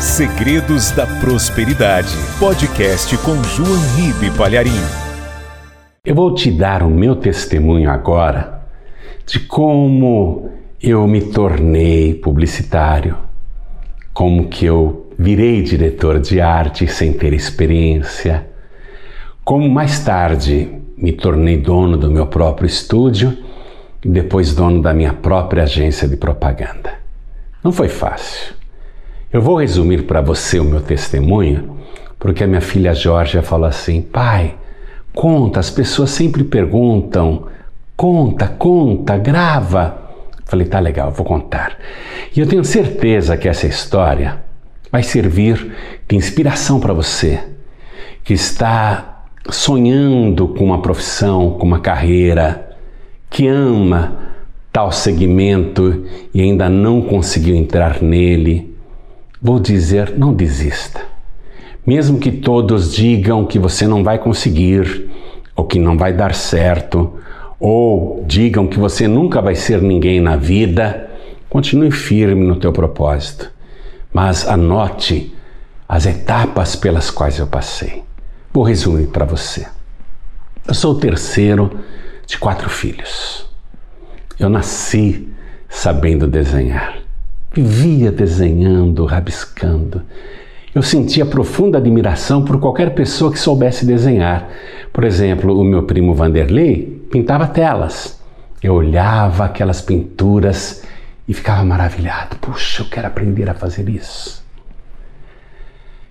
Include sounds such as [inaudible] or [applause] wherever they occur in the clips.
Segredos da Prosperidade. Podcast com João Ribe Palharim. Eu vou te dar o meu testemunho agora de como eu me tornei publicitário, como que eu virei diretor de arte sem ter experiência, como mais tarde me tornei dono do meu próprio estúdio e depois dono da minha própria agência de propaganda. Não foi fácil. Eu vou resumir para você o meu testemunho, porque a minha filha Georgia falou assim: pai, conta, as pessoas sempre perguntam, conta, conta, grava. Falei, tá legal, vou contar. E eu tenho certeza que essa história vai servir de inspiração para você que está sonhando com uma profissão, com uma carreira, que ama tal segmento e ainda não conseguiu entrar nele. Vou dizer, não desista. Mesmo que todos digam que você não vai conseguir, ou que não vai dar certo, ou digam que você nunca vai ser ninguém na vida, continue firme no teu propósito. Mas anote as etapas pelas quais eu passei. Vou resumir para você. Eu sou o terceiro de quatro filhos. Eu nasci sabendo desenhar. Vivia desenhando, rabiscando. Eu sentia profunda admiração por qualquer pessoa que soubesse desenhar. Por exemplo, o meu primo Vanderlei pintava telas. Eu olhava aquelas pinturas e ficava maravilhado. Puxa, eu quero aprender a fazer isso.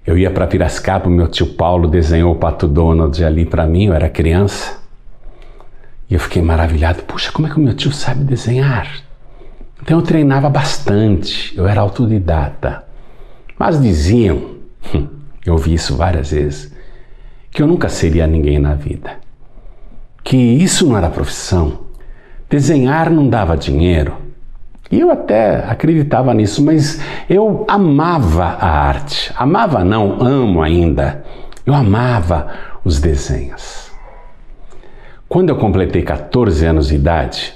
Eu ia para Piracicaba, meu tio Paulo desenhou o Pato Donald ali para mim, eu era criança. E eu fiquei maravilhado. Puxa, como é que o meu tio sabe desenhar? Então eu treinava bastante, eu era autodidata. Mas diziam, hum, eu ouvi isso várias vezes, que eu nunca seria ninguém na vida. Que isso não era profissão. Desenhar não dava dinheiro. E eu até acreditava nisso, mas eu amava a arte. Amava não, amo ainda. Eu amava os desenhos. Quando eu completei 14 anos de idade,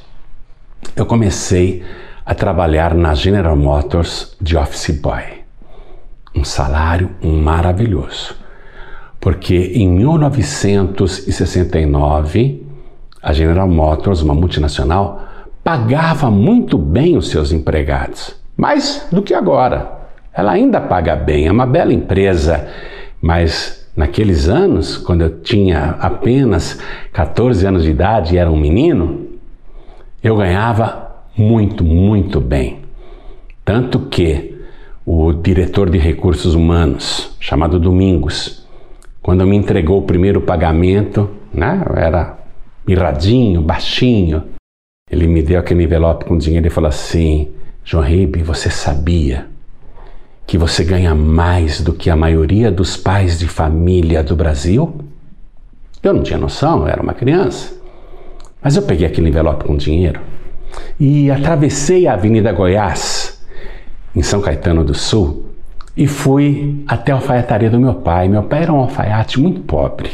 eu comecei a trabalhar na General Motors de office boy. Um salário maravilhoso. Porque em 1969, a General Motors, uma multinacional, pagava muito bem os seus empregados. Mais do que agora. Ela ainda paga bem, é uma bela empresa, mas Naqueles anos, quando eu tinha apenas 14 anos de idade e era um menino, eu ganhava muito, muito bem. Tanto que o diretor de recursos humanos, chamado Domingos, quando me entregou o primeiro pagamento, né, era mirradinho, baixinho, ele me deu aquele envelope com dinheiro e falou assim: João Ribe, você sabia que você ganha mais do que a maioria dos pais de família do Brasil? Eu não tinha noção, eu era uma criança. Mas eu peguei aquele envelope com dinheiro e atravessei a Avenida Goiás, em São Caetano do Sul, e fui até a alfaiataria do meu pai. Meu pai era um alfaiate muito pobre.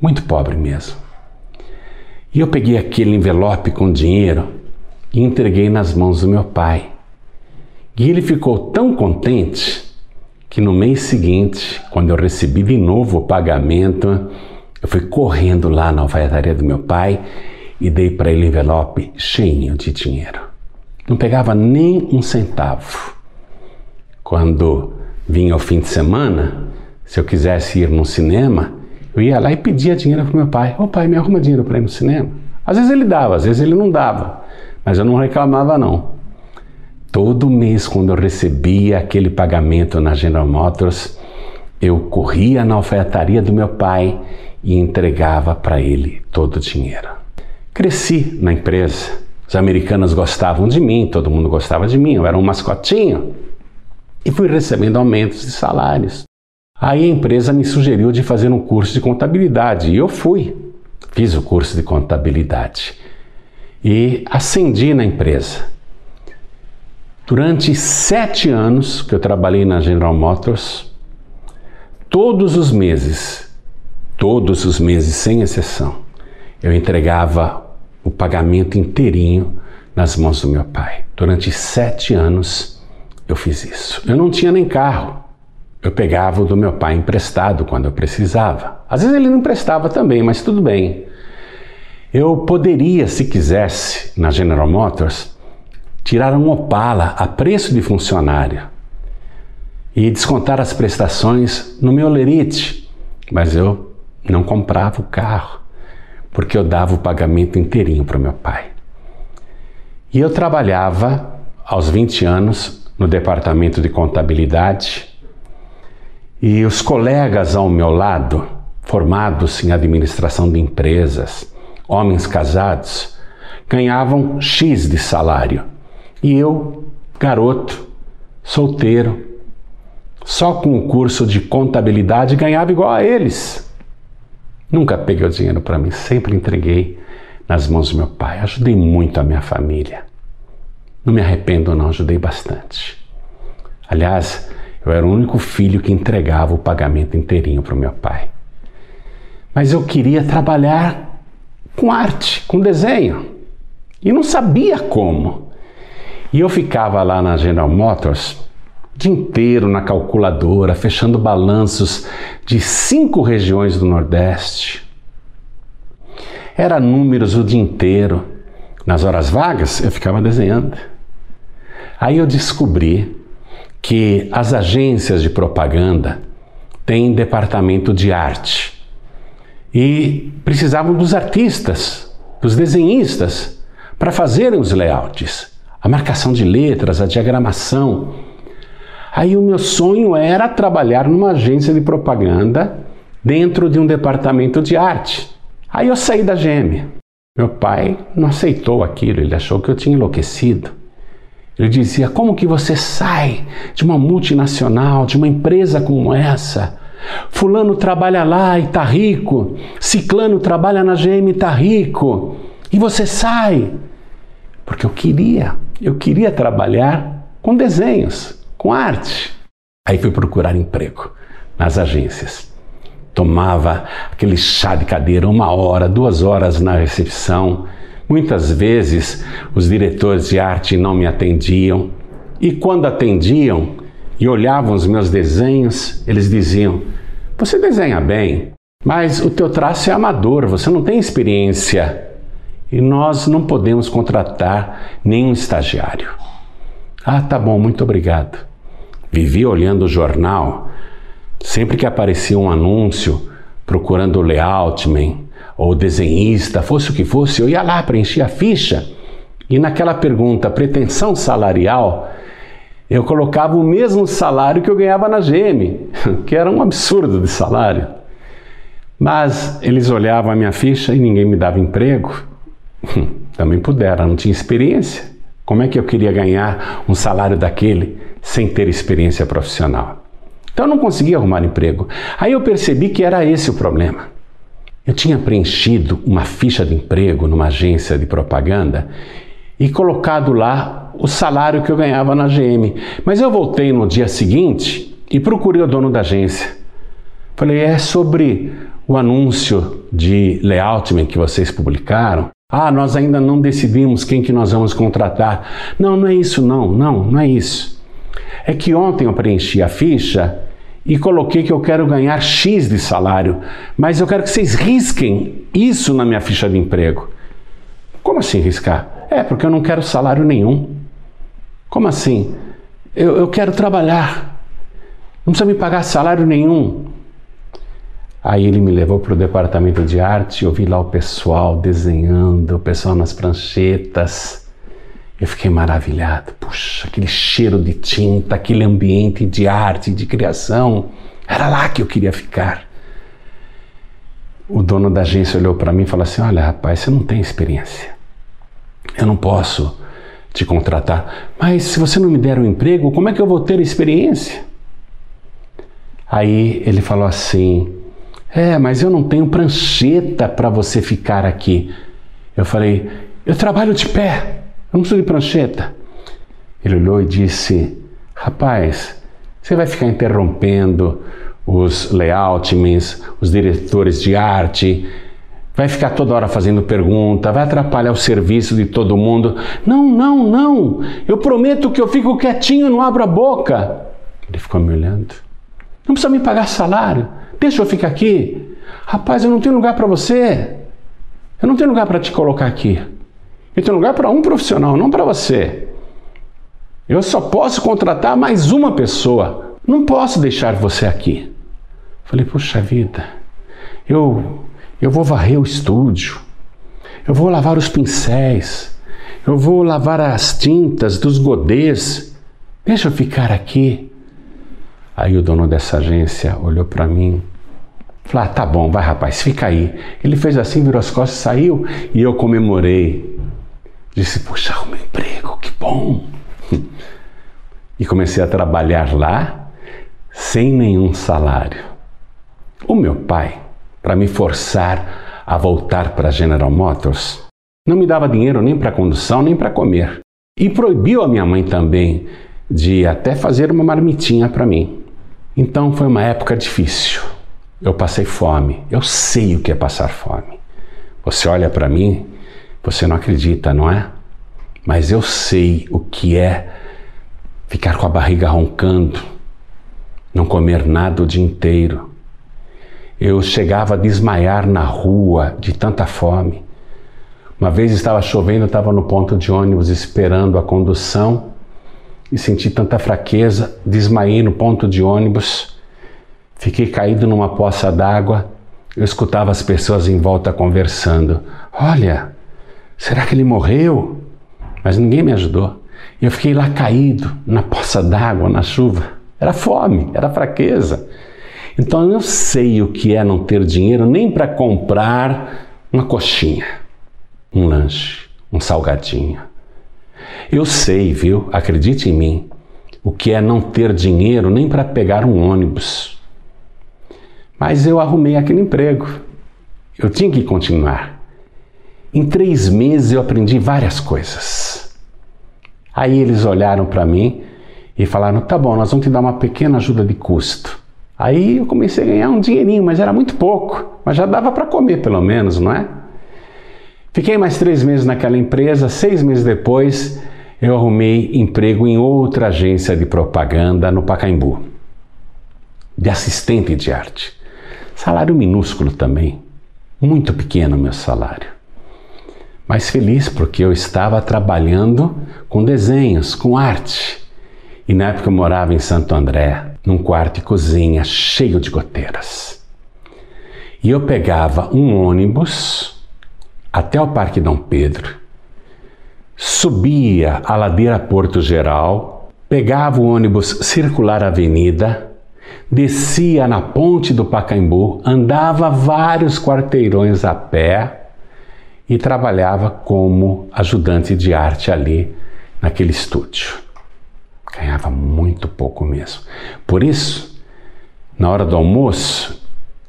Muito pobre mesmo. E eu peguei aquele envelope com dinheiro e entreguei nas mãos do meu pai. E ele ficou tão contente que no mês seguinte, quando eu recebi de novo o pagamento, eu fui correndo lá na alfaiataria do meu pai e dei para ele envelope cheio de dinheiro. Não pegava nem um centavo. Quando vinha o fim de semana, se eu quisesse ir no cinema, eu ia lá e pedia dinheiro para meu pai. Ô pai, me arruma dinheiro para ir no cinema. Às vezes ele dava, às vezes ele não dava, mas eu não reclamava não. Todo mês, quando eu recebia aquele pagamento na General Motors, eu corria na alfaiataria do meu pai e entregava para ele todo o dinheiro. Cresci na empresa. Os americanos gostavam de mim, todo mundo gostava de mim, eu era um mascotinho. E fui recebendo aumentos de salários. Aí a empresa me sugeriu de fazer um curso de contabilidade e eu fui. Fiz o curso de contabilidade e ascendi na empresa. Durante sete anos que eu trabalhei na General Motors, todos os meses, todos os meses sem exceção, eu entregava o pagamento inteirinho nas mãos do meu pai. Durante sete anos eu fiz isso. Eu não tinha nem carro. Eu pegava o do meu pai emprestado quando eu precisava. Às vezes ele não emprestava também, mas tudo bem. Eu poderia, se quisesse, na General Motors, tirar um Opala a preço de funcionário e descontar as prestações no meu lerite, mas eu não comprava o carro porque eu dava o pagamento inteirinho para o meu pai. E eu trabalhava aos 20 anos no departamento de contabilidade e os colegas ao meu lado, formados em administração de empresas, homens casados, ganhavam X de salário. E eu, garoto, solteiro, só com o curso de contabilidade ganhava igual a eles. Nunca peguei o dinheiro para mim, sempre entreguei nas mãos do meu pai. Ajudei muito a minha família. Não me arrependo, não, ajudei bastante. Aliás, eu era o único filho que entregava o pagamento inteirinho para o meu pai. Mas eu queria trabalhar com arte, com desenho. E não sabia como. E eu ficava lá na General Motors dia inteiro na calculadora, fechando balanços de cinco regiões do Nordeste. Era números o dia inteiro. Nas horas vagas, eu ficava desenhando. Aí eu descobri que as agências de propaganda têm departamento de arte e precisavam dos artistas, dos desenhistas, para fazerem os layouts, a marcação de letras, a diagramação. Aí o meu sonho era trabalhar numa agência de propaganda dentro de um departamento de arte. Aí eu saí da GM. Meu pai não aceitou aquilo, ele achou que eu tinha enlouquecido. Ele dizia: Como que você sai de uma multinacional, de uma empresa como essa? Fulano trabalha lá e está rico, Ciclano trabalha na GM e está rico, e você sai. Porque eu queria, eu queria trabalhar com desenhos, com arte. Aí fui procurar emprego nas agências. Tomava aquele chá de cadeira, uma hora, duas horas na recepção Muitas vezes os diretores de arte não me atendiam e quando atendiam e olhavam os meus desenhos, eles diziam: Você desenha bem, mas o teu traço é amador, você não tem experiência e nós não podemos contratar nenhum estagiário. Ah, tá bom, muito obrigado. Vivi olhando o jornal, sempre que aparecia um anúncio procurando layoutman, ou desenhista, fosse o que fosse, eu ia lá preencher a ficha e naquela pergunta pretensão salarial, eu colocava o mesmo salário que eu ganhava na GM, [laughs] que era um absurdo de salário. Mas eles olhavam a minha ficha e ninguém me dava emprego. [laughs] Também puderam, não tinha experiência. Como é que eu queria ganhar um salário daquele sem ter experiência profissional? Então eu não conseguia arrumar emprego. Aí eu percebi que era esse o problema. Eu tinha preenchido uma ficha de emprego numa agência de propaganda e colocado lá o salário que eu ganhava na GM. Mas eu voltei no dia seguinte e procurei o dono da agência. Falei, é sobre o anúncio de layoutman que vocês publicaram. Ah, nós ainda não decidimos quem que nós vamos contratar. Não, não é isso não, não, não é isso. É que ontem eu preenchi a ficha e coloquei que eu quero ganhar X de salário, mas eu quero que vocês risquem isso na minha ficha de emprego. Como assim riscar? É, porque eu não quero salário nenhum. Como assim? Eu, eu quero trabalhar. Não precisa me pagar salário nenhum. Aí ele me levou para o departamento de arte, eu vi lá o pessoal desenhando, o pessoal nas pranchetas. Eu fiquei maravilhado. Puxa, aquele cheiro de tinta, aquele ambiente de arte, de criação. Era lá que eu queria ficar. O dono da agência olhou para mim e falou assim: Olha, rapaz, você não tem experiência. Eu não posso te contratar. Mas se você não me der um emprego, como é que eu vou ter experiência? Aí ele falou assim: É, mas eu não tenho prancheta para você ficar aqui. Eu falei: Eu trabalho de pé. Preciso de prancheta. Ele olhou e disse: Rapaz, você vai ficar interrompendo os layoutmans, os diretores de arte, vai ficar toda hora fazendo pergunta, vai atrapalhar o serviço de todo mundo. Não, não, não. Eu prometo que eu fico quietinho, não abro a boca. Ele ficou me olhando. Não precisa me pagar salário. Deixa eu ficar aqui. Rapaz, eu não tenho lugar para você. Eu não tenho lugar para te colocar aqui. Eu tenho lugar para um profissional, não para você. Eu só posso contratar mais uma pessoa. Não posso deixar você aqui. Falei, puxa vida, eu, eu vou varrer o estúdio, eu vou lavar os pincéis, eu vou lavar as tintas dos godês. Deixa eu ficar aqui. Aí o dono dessa agência olhou para mim Falei, ah, tá bom, vai rapaz, fica aí. Ele fez assim, virou as costas, saiu e eu comemorei. Disse, puxa, meu emprego, que bom. [laughs] E comecei a trabalhar lá sem nenhum salário. O meu pai, para me forçar a voltar para General Motors, não me dava dinheiro nem para condução, nem para comer. E proibiu a minha mãe também de até fazer uma marmitinha para mim. Então foi uma época difícil. Eu passei fome. Eu sei o que é passar fome. Você olha para mim, você não acredita, não é? Mas eu sei o que é ficar com a barriga roncando, não comer nada o dia inteiro. Eu chegava a desmaiar na rua de tanta fome. Uma vez estava chovendo, estava no ponto de ônibus esperando a condução e senti tanta fraqueza, desmaiei no ponto de ônibus Fiquei caído numa poça d'água. Eu escutava as pessoas em volta conversando. Olha, será que ele morreu? Mas ninguém me ajudou. Eu fiquei lá caído na poça d'água, na chuva. Era fome, era fraqueza. Então eu sei o que é não ter dinheiro nem para comprar uma coxinha, um lanche, um salgadinho. Eu sei, viu? Acredite em mim, o que é não ter dinheiro nem para pegar um ônibus. Mas eu arrumei aquele emprego. Eu tinha que continuar. Em três meses eu aprendi várias coisas. Aí eles olharam para mim e falaram: tá bom, nós vamos te dar uma pequena ajuda de custo. Aí eu comecei a ganhar um dinheirinho, mas era muito pouco, mas já dava para comer pelo menos, não é? Fiquei mais três meses naquela empresa, seis meses depois eu arrumei emprego em outra agência de propaganda no Pacaembu, de assistente de arte. Salário minúsculo também, muito pequeno meu salário. Mas feliz porque eu estava trabalhando com desenhos, com arte. E na época eu morava em Santo André, num quarto e cozinha cheio de goteiras. E eu pegava um ônibus até o Parque Dom Pedro, subia a ladeira Porto Geral, pegava o ônibus circular Avenida, descia na ponte do Pacaembu, andava vários quarteirões a pé e trabalhava como ajudante de arte ali naquele estúdio. Ganhava muito pouco mesmo. Por isso, na hora do almoço,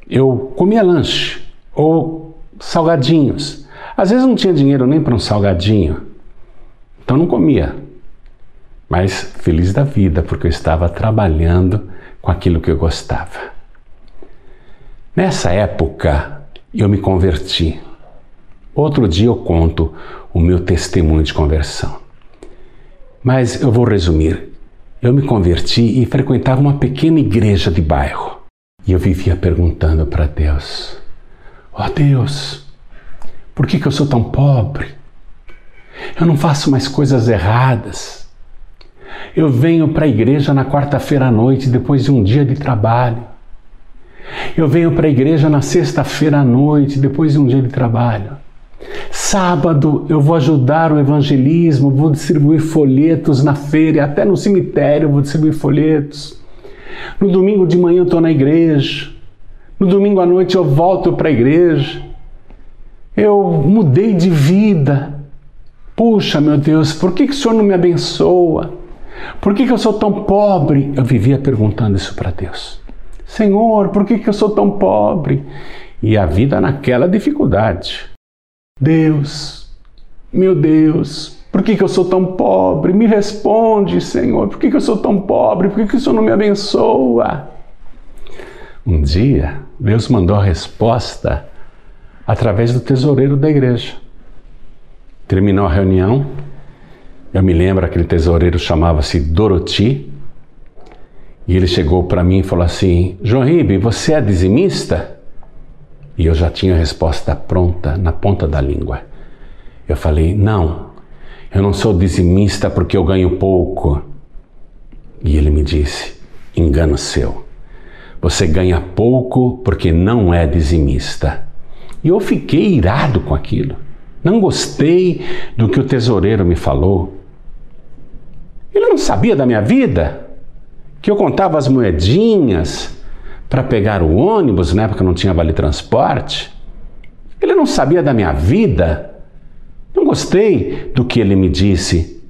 eu comia lanche ou salgadinhos. Às vezes não tinha dinheiro nem para um salgadinho, então não comia. Mas feliz da vida, porque eu estava trabalhando com aquilo que eu gostava. Nessa época, eu me converti. Outro dia eu conto o meu testemunho de conversão. Mas eu vou resumir. Eu me converti e frequentava uma pequena igreja de bairro. E eu vivia perguntando para Deus: Ó oh Deus, por que, que eu sou tão pobre? Eu não faço mais coisas erradas. Eu venho para a igreja na quarta-feira à noite, depois de um dia de trabalho. Eu venho para a igreja na sexta-feira à noite, depois de um dia de trabalho. Sábado eu vou ajudar o evangelismo, vou distribuir folhetos na feira, até no cemitério vou distribuir folhetos. No domingo de manhã eu estou na igreja. No domingo à noite eu volto para a igreja. Eu mudei de vida. Puxa, meu Deus, por que, que o Senhor não me abençoa? Por que, que eu sou tão pobre? Eu vivia perguntando isso para Deus. Senhor, por que, que eu sou tão pobre? E a vida naquela dificuldade. Deus, meu Deus, por que, que eu sou tão pobre? Me responde, Senhor, por que, que eu sou tão pobre? Por que, que o Senhor não me abençoa? Um dia, Deus mandou a resposta através do tesoureiro da igreja. Terminou a reunião, eu me lembro aquele tesoureiro chamava-se Doroti, e ele chegou para mim e falou assim: João Ribe, você é dizimista? E eu já tinha a resposta pronta na ponta da língua. Eu falei: Não, eu não sou dizimista porque eu ganho pouco. E ele me disse: Engano seu. Você ganha pouco porque não é dizimista. E eu fiquei irado com aquilo. Não gostei do que o tesoureiro me falou. Ele não sabia da minha vida, que eu contava as moedinhas para pegar o ônibus, na época não tinha vale transporte. Ele não sabia da minha vida. Não gostei do que ele me disse.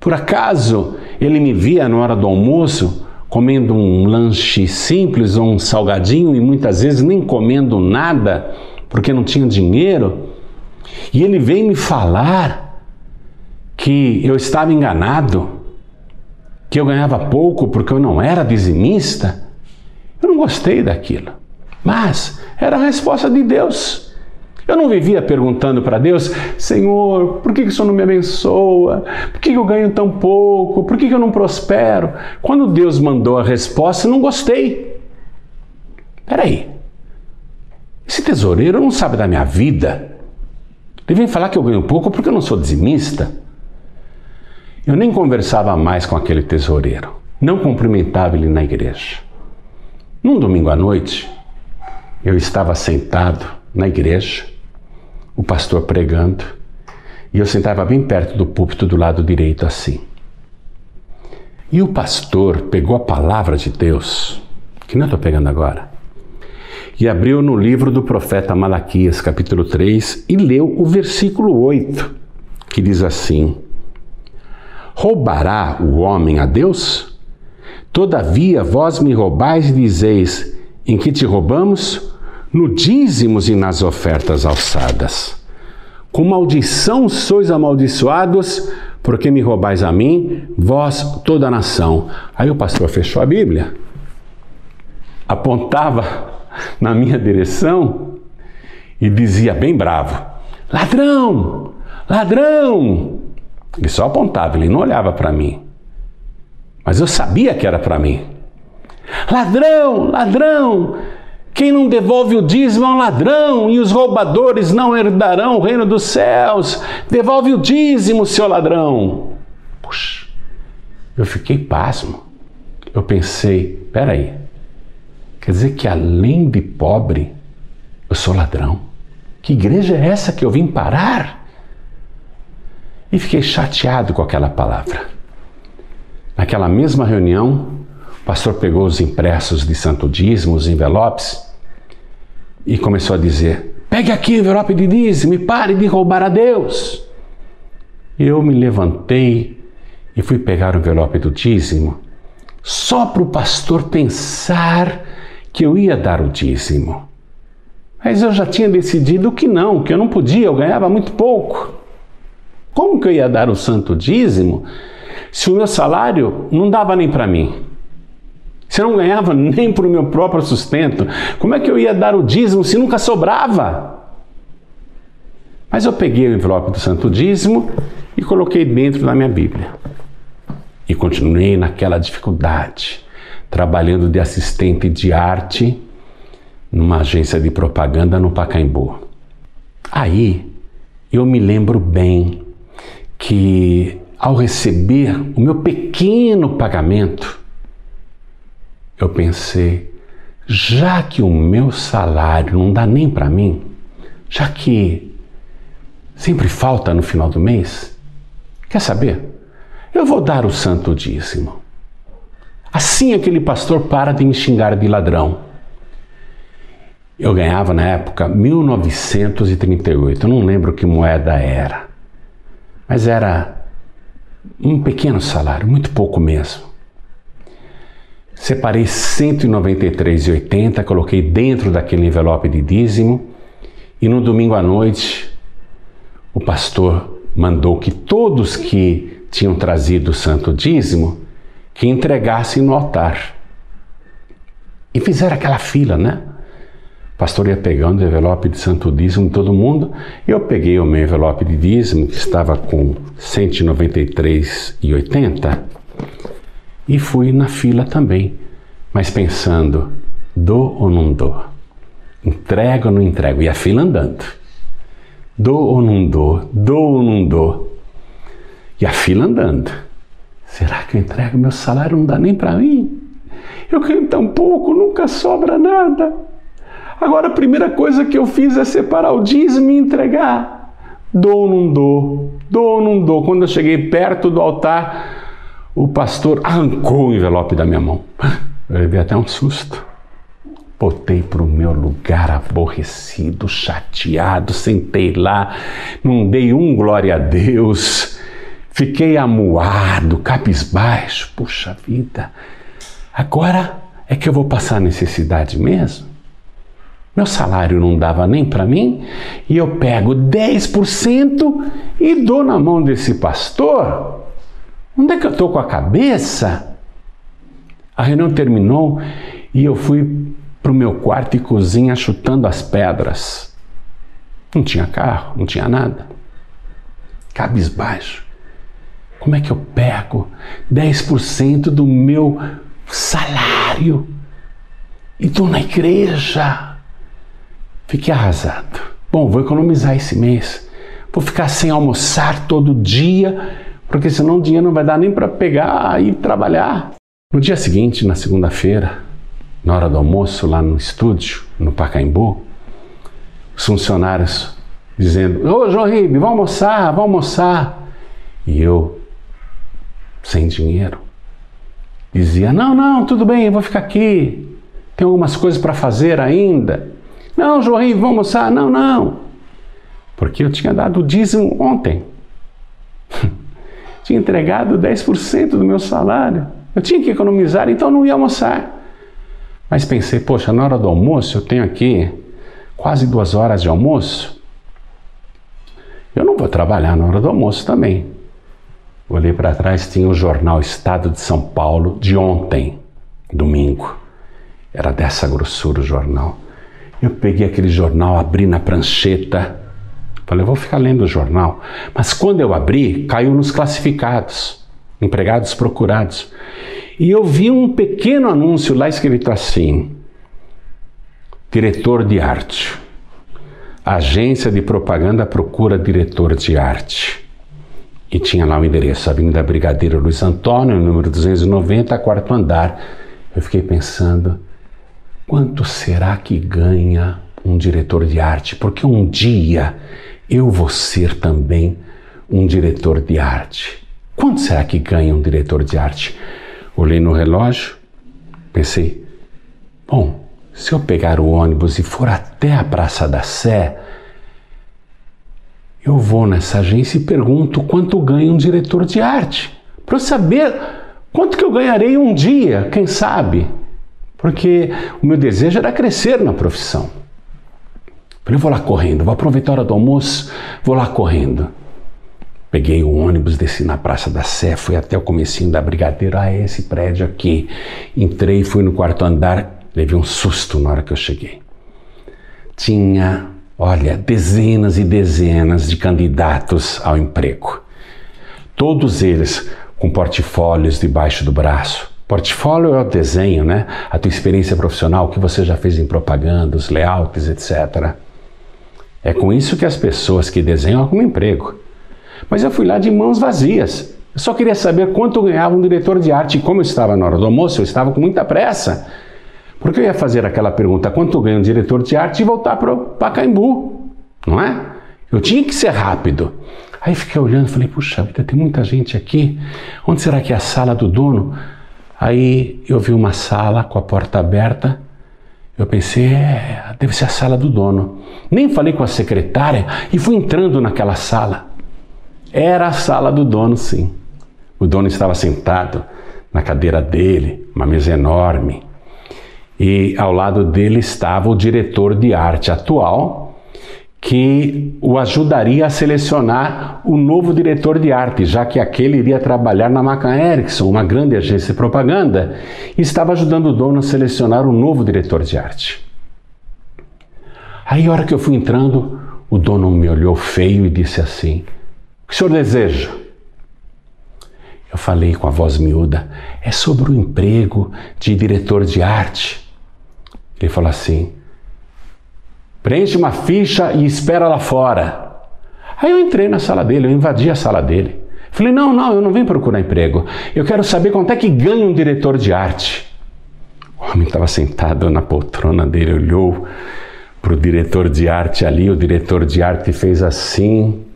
Por acaso ele me via na hora do almoço comendo um lanche simples ou um salgadinho e muitas vezes nem comendo nada porque não tinha dinheiro? E ele vem me falar que eu estava enganado, que eu ganhava pouco porque eu não era dizimista. Eu não gostei daquilo. Mas era a resposta de Deus. Eu não vivia perguntando para Deus, Senhor, por que, que o Senhor não me abençoa? Por que, que eu ganho tão pouco? Por que, que eu não prospero? Quando Deus mandou a resposta, não gostei. Peraí, esse tesoureiro não sabe da minha vida. Ele vem falar que eu ganho pouco porque eu não sou dizimista. Eu nem conversava mais com aquele tesoureiro, não cumprimentava ele na igreja. Num domingo à noite, eu estava sentado na igreja, o pastor pregando, e eu sentava bem perto do púlpito do lado direito assim. E o pastor pegou a palavra de Deus, que não estou pegando agora, e abriu no livro do profeta Malaquias, capítulo 3, e leu o versículo 8, que diz assim: Roubará o homem a Deus? Todavia vós me roubais e dizeis: Em que te roubamos? No dízimos e nas ofertas alçadas. Com maldição sois amaldiçoados, porque me roubais a mim, vós toda a nação. Aí o pastor fechou a Bíblia, apontava na minha direção e dizia bem bravo: Ladrão! Ladrão! Ele só apontava, ele não olhava para mim. Mas eu sabia que era para mim. Ladrão, ladrão! Quem não devolve o dízimo é um ladrão, e os roubadores não herdarão o reino dos céus. Devolve o dízimo, seu ladrão. Puxa, eu fiquei pasmo. Eu pensei, peraí, quer dizer que além de pobre, eu sou ladrão? Que igreja é essa que eu vim parar? E fiquei chateado com aquela palavra. Naquela mesma reunião, o pastor pegou os impressos de santo dízimo, os envelopes, e começou a dizer: Pegue aqui o envelope de dízimo e pare de roubar a Deus. Eu me levantei e fui pegar o envelope do dízimo, só para o pastor pensar que eu ia dar o dízimo. Mas eu já tinha decidido que não, que eu não podia, eu ganhava muito pouco. Como que eu ia dar o santo dízimo se o meu salário não dava nem para mim? Se eu não ganhava nem para o meu próprio sustento, como é que eu ia dar o dízimo se nunca sobrava? Mas eu peguei o envelope do santo dízimo e coloquei dentro da minha Bíblia. E continuei naquela dificuldade, trabalhando de assistente de arte numa agência de propaganda no Pacaembu. Aí eu me lembro bem que ao receber o meu pequeno pagamento, eu pensei, já que o meu salário não dá nem para mim, já que sempre falta no final do mês, quer saber? Eu vou dar o santo dízimo. Assim aquele pastor para de me xingar de ladrão. Eu ganhava na época 1938, eu não lembro que moeda era, mas era um pequeno salário, muito pouco mesmo. Separei 193,80, coloquei dentro daquele envelope de dízimo e no domingo à noite o pastor mandou que todos que tinham trazido o santo dízimo que entregassem no altar. E fizeram aquela fila, né? Pastor ia pegando o envelope de santo dízimo todo mundo. Eu peguei o meu envelope de dízimo, que estava com 193,80, e fui na fila também, mas pensando, dou ou não dou? Entrego ou não entrego? E a fila andando. Dou ou não dou? Dou ou não dou? E a fila andando. Será que eu entrego meu salário? Não dá nem para mim. Eu ganho tão pouco, nunca sobra nada. Agora a primeira coisa que eu fiz é separar o dízimo e entregar. Dou ou não dou? Dou ou não dou? Quando eu cheguei perto do altar, o pastor arrancou o envelope da minha mão. Eu levei até um susto. Botei para o meu lugar aborrecido, chateado, sentei lá, não dei um glória a Deus, fiquei amuado, cabisbaixo. Puxa vida, agora é que eu vou passar necessidade mesmo? Meu salário não dava nem para mim e eu pego 10% e dou na mão desse pastor? Onde é que eu estou com a cabeça? A reunião terminou e eu fui para o meu quarto e cozinha chutando as pedras. Não tinha carro, não tinha nada. Cabisbaixo. Como é que eu pego 10% do meu salário e dou na igreja? Fiquei arrasado. Bom, vou economizar esse mês. Vou ficar sem almoçar todo dia, porque senão o dinheiro não vai dar nem para pegar e trabalhar. No dia seguinte, na segunda-feira, na hora do almoço, lá no estúdio, no Pacaembu, os funcionários dizendo: Ô João Ribe, vamos almoçar, vamos almoçar. E eu, sem dinheiro, dizia: Não, não, tudo bem, eu vou ficar aqui. Tem algumas coisas para fazer ainda. Não, João vamos almoçar. Não, não. Porque eu tinha dado o dízimo ontem. [laughs] tinha entregado 10% do meu salário. Eu tinha que economizar, então não ia almoçar. Mas pensei, poxa, na hora do almoço eu tenho aqui quase duas horas de almoço. Eu não vou trabalhar na hora do almoço também. Olhei para trás, tinha o jornal Estado de São Paulo de ontem, domingo. Era dessa grossura o jornal. Eu peguei aquele jornal, abri na prancheta. Falei, eu vou ficar lendo o jornal. Mas quando eu abri, caiu nos classificados, empregados procurados. E eu vi um pequeno anúncio lá escrito assim: diretor de arte. Agência de propaganda procura diretor de arte. E tinha lá o endereço, Avenida Brigadeiro Luiz Antônio, número 290, quarto andar. Eu fiquei pensando, Quanto será que ganha um diretor de arte? Porque um dia eu vou ser também um diretor de arte. Quanto será que ganha um diretor de arte? Olhei no relógio, pensei, bom, se eu pegar o ônibus e for até a Praça da Sé, eu vou nessa agência e pergunto quanto ganha um diretor de arte, para eu saber quanto que eu ganharei um dia, quem sabe porque o meu desejo era crescer na profissão. Falei, vou lá correndo, vou aproveitar a hora do almoço, vou lá correndo. Peguei o ônibus, desci na Praça da Sé, fui até o comecinho da Brigadeiro, ah, é esse prédio aqui. Entrei, fui no quarto andar, levei um susto na hora que eu cheguei. Tinha, olha, dezenas e dezenas de candidatos ao emprego. Todos eles com portfólios debaixo do braço, Portfólio é o desenho, né? A tua experiência profissional, o que você já fez em propaganda, os layouts, etc. É com isso que as pessoas que desenham arrumam emprego. Mas eu fui lá de mãos vazias. Eu só queria saber quanto ganhava um diretor de arte. E como eu estava na hora do almoço, eu estava com muita pressa. Porque eu ia fazer aquela pergunta: quanto ganha um diretor de arte e voltar para o Pacaembu, não é? Eu tinha que ser rápido. Aí fiquei olhando e falei: puxa vida, tem muita gente aqui. Onde será que é a sala do dono? Aí eu vi uma sala com a porta aberta. Eu pensei, é, deve ser a sala do dono. Nem falei com a secretária e fui entrando naquela sala. Era a sala do dono, sim. O dono estava sentado na cadeira dele, uma mesa enorme. E ao lado dele estava o diretor de arte atual, que o ajudaria a selecionar o novo diretor de arte, já que aquele iria trabalhar na Macan Erickson, uma grande agência de propaganda, e estava ajudando o dono a selecionar o novo diretor de arte. Aí, a hora que eu fui entrando, o dono me olhou feio e disse assim: O que o senhor deseja? Eu falei com a voz miúda: É sobre o emprego de diretor de arte. Ele falou assim: Preenche uma ficha e espera lá fora. Aí eu entrei na sala dele, eu invadi a sala dele. Falei: Não, não, eu não vim procurar emprego. Eu quero saber quanto é que ganha um diretor de arte. O homem estava sentado na poltrona dele, olhou para o diretor de arte ali. O diretor de arte fez assim,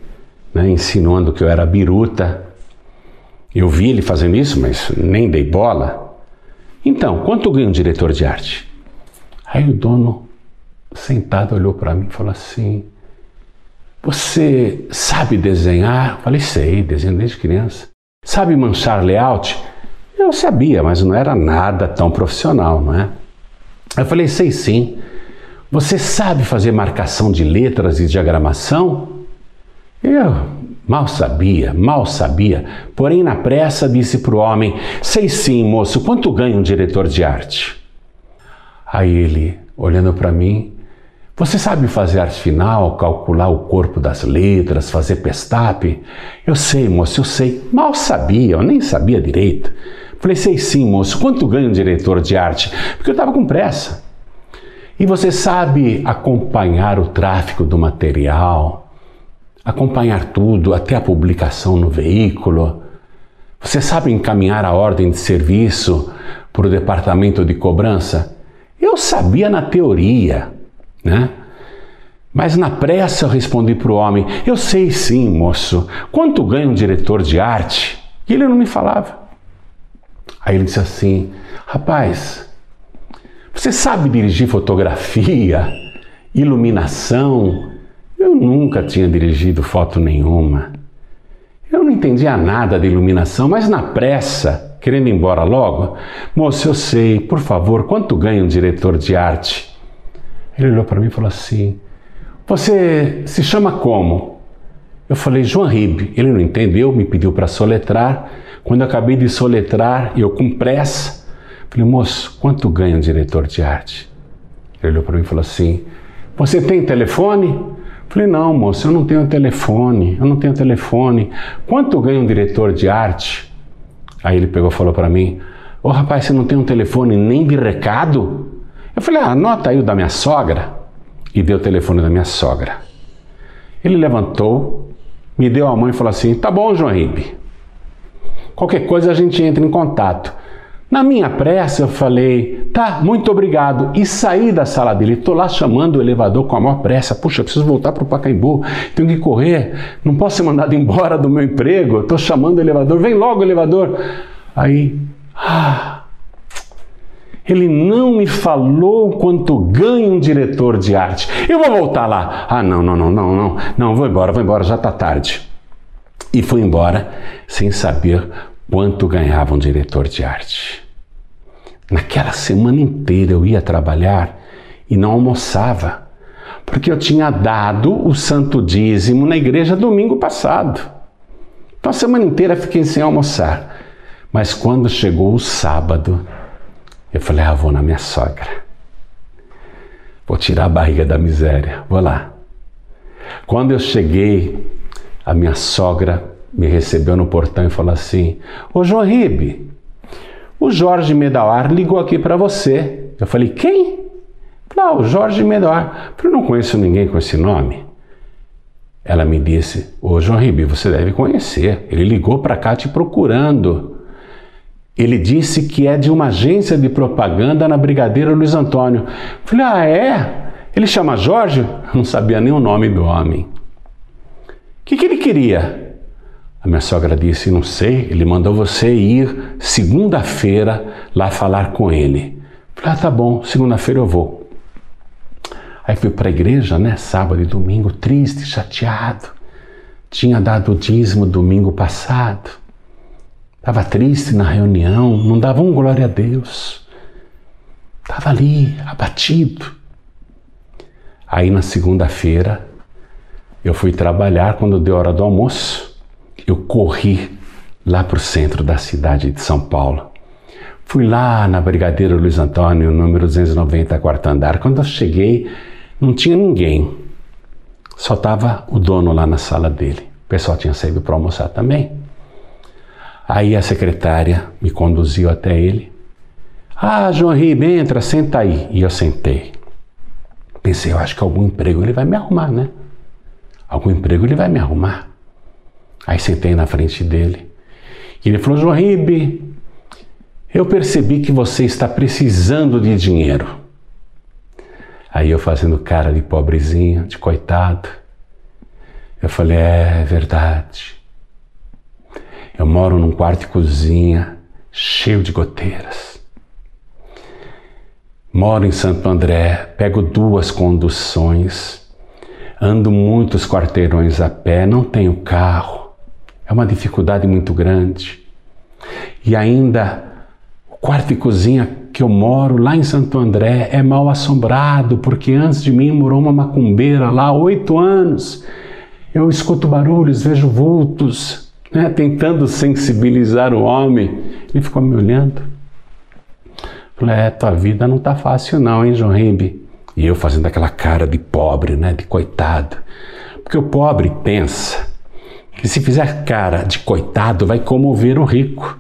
né, insinuando que eu era biruta. Eu vi ele fazendo isso, mas nem dei bola. Então, quanto ganha um diretor de arte? Aí o dono, sentado, olhou para mim e falou assim: Você sabe desenhar? Eu falei: Sei, desenho desde criança. Sabe manchar layout? Eu sabia, mas não era nada tão profissional, não é? Eu falei: Sei sim. Você sabe fazer marcação de letras e diagramação? Eu mal sabia, mal sabia, porém na pressa disse para o homem: Sei sim, moço, quanto ganha um diretor de arte? Aí ele, olhando para mim, você sabe fazer arte final, calcular o corpo das letras, fazer pestape? Eu sei, moço, eu sei. Mal sabia, eu nem sabia direito. Falei, sei sim, moço, quanto ganha um diretor de arte? Porque eu estava com pressa. E você sabe acompanhar o tráfego do material, acompanhar tudo até a publicação no veículo. Você sabe encaminhar a ordem de serviço para o departamento de cobrança? Eu sabia na teoria, né? Mas na pressa eu respondi para o homem: Eu sei sim, moço. Quanto ganha um diretor de arte? E ele não me falava. Aí ele disse assim: Rapaz, você sabe dirigir fotografia, iluminação? Eu nunca tinha dirigido foto nenhuma. Eu não entendia nada de iluminação, mas na pressa, querendo ir embora logo, moço, eu sei, por favor, quanto ganha um diretor de arte? Ele olhou para mim e falou assim: Você se chama como? Eu falei, João Ribe. Ele não entendeu, me pediu para soletrar. Quando eu acabei de soletrar, eu com pressa, Falei, moço, quanto ganha um diretor de arte? Ele olhou para mim e falou assim: Você tem telefone? Falei, não, moço, eu não tenho telefone, eu não tenho telefone. Quanto ganha um diretor de arte? Aí ele pegou e falou para mim: Ô oh, rapaz, você não tem um telefone nem de recado? Eu falei, ah, anota aí o da minha sogra. E deu o telefone da minha sogra. Ele levantou, me deu a mão e falou assim: Tá bom, João Ribe. Qualquer coisa a gente entra em contato. Na minha pressa, eu falei, tá, muito obrigado, e saí da sala dele. Estou lá chamando o elevador com a maior pressa. Puxa, preciso voltar para o Pacaembu, tenho que correr, não posso ser mandado embora do meu emprego. Estou chamando o elevador, vem logo elevador. Aí, ah, ele não me falou quanto ganha um diretor de arte. Eu vou voltar lá. Ah, não, não, não, não, não, não, vou embora, vou embora, já está tarde. E fui embora sem saber quanto ganhava um diretor de arte. Naquela semana inteira eu ia trabalhar e não almoçava, porque eu tinha dado o santo dízimo na igreja domingo passado. Então a semana inteira fiquei sem almoçar. Mas quando chegou o sábado, eu falei: ah, vou na minha sogra. Vou tirar a barriga da miséria. Vou lá. Quando eu cheguei, a minha sogra me recebeu no portão e falou assim: Ô João Ribe, o Jorge Medawar ligou aqui para você. Eu falei: Quem? Não, ah, o Jorge Medawar. Eu não conheço ninguém com esse nome. Ela me disse: Ô João Ribe, você deve conhecer. Ele ligou para cá te procurando. Ele disse que é de uma agência de propaganda na Brigadeira Luiz Antônio. Falei: Ah, é? Ele chama Jorge? Não sabia nem o nome do homem. O que, que ele queria? A minha sogra disse: Não sei, ele mandou você ir segunda-feira lá falar com ele. Falei: Ah, tá bom, segunda-feira eu vou. Aí fui para a igreja, né, sábado e domingo, triste, chateado. Tinha dado o dízimo domingo passado. Estava triste na reunião, não dava um glória a Deus. Estava ali, abatido. Aí na segunda-feira, eu fui trabalhar quando deu hora do almoço eu corri lá para o centro da cidade de São Paulo. Fui lá na Brigadeiro Luiz Antônio, número 290, quarto andar. Quando eu cheguei Não tinha ninguém. Só estava o dono lá na sala dele. O pessoal tinha saído para almoçar também. Aí a secretária me conduziu até ele. Ah, João Ribe, entra, senta aí. E eu sentei. Pensei, eu acho que algum emprego ele vai me arrumar, né? Algum emprego ele vai me arrumar. Aí sentei na frente dele. E ele falou: João Ribe, eu percebi que você está precisando de dinheiro. Aí eu fazendo cara de pobrezinho, de coitado. Eu falei: é verdade. Eu moro num quarto e cozinha cheio de goteiras. Moro em Santo André, pego duas conduções, ando muitos quarteirões a pé, não tenho carro. É uma dificuldade muito grande. E ainda o quarto e cozinha que eu moro lá em Santo André é mal assombrado, porque antes de mim morou uma macumbeira lá há oito anos. Eu escuto barulhos, vejo vultos, né, tentando sensibilizar o homem. Ele ficou me olhando. Falei, é, tua vida não tá fácil não, hein, João Ribe? E eu fazendo aquela cara de pobre, né, de coitado. Porque o pobre pensa que se fizer cara de coitado, vai comover o rico.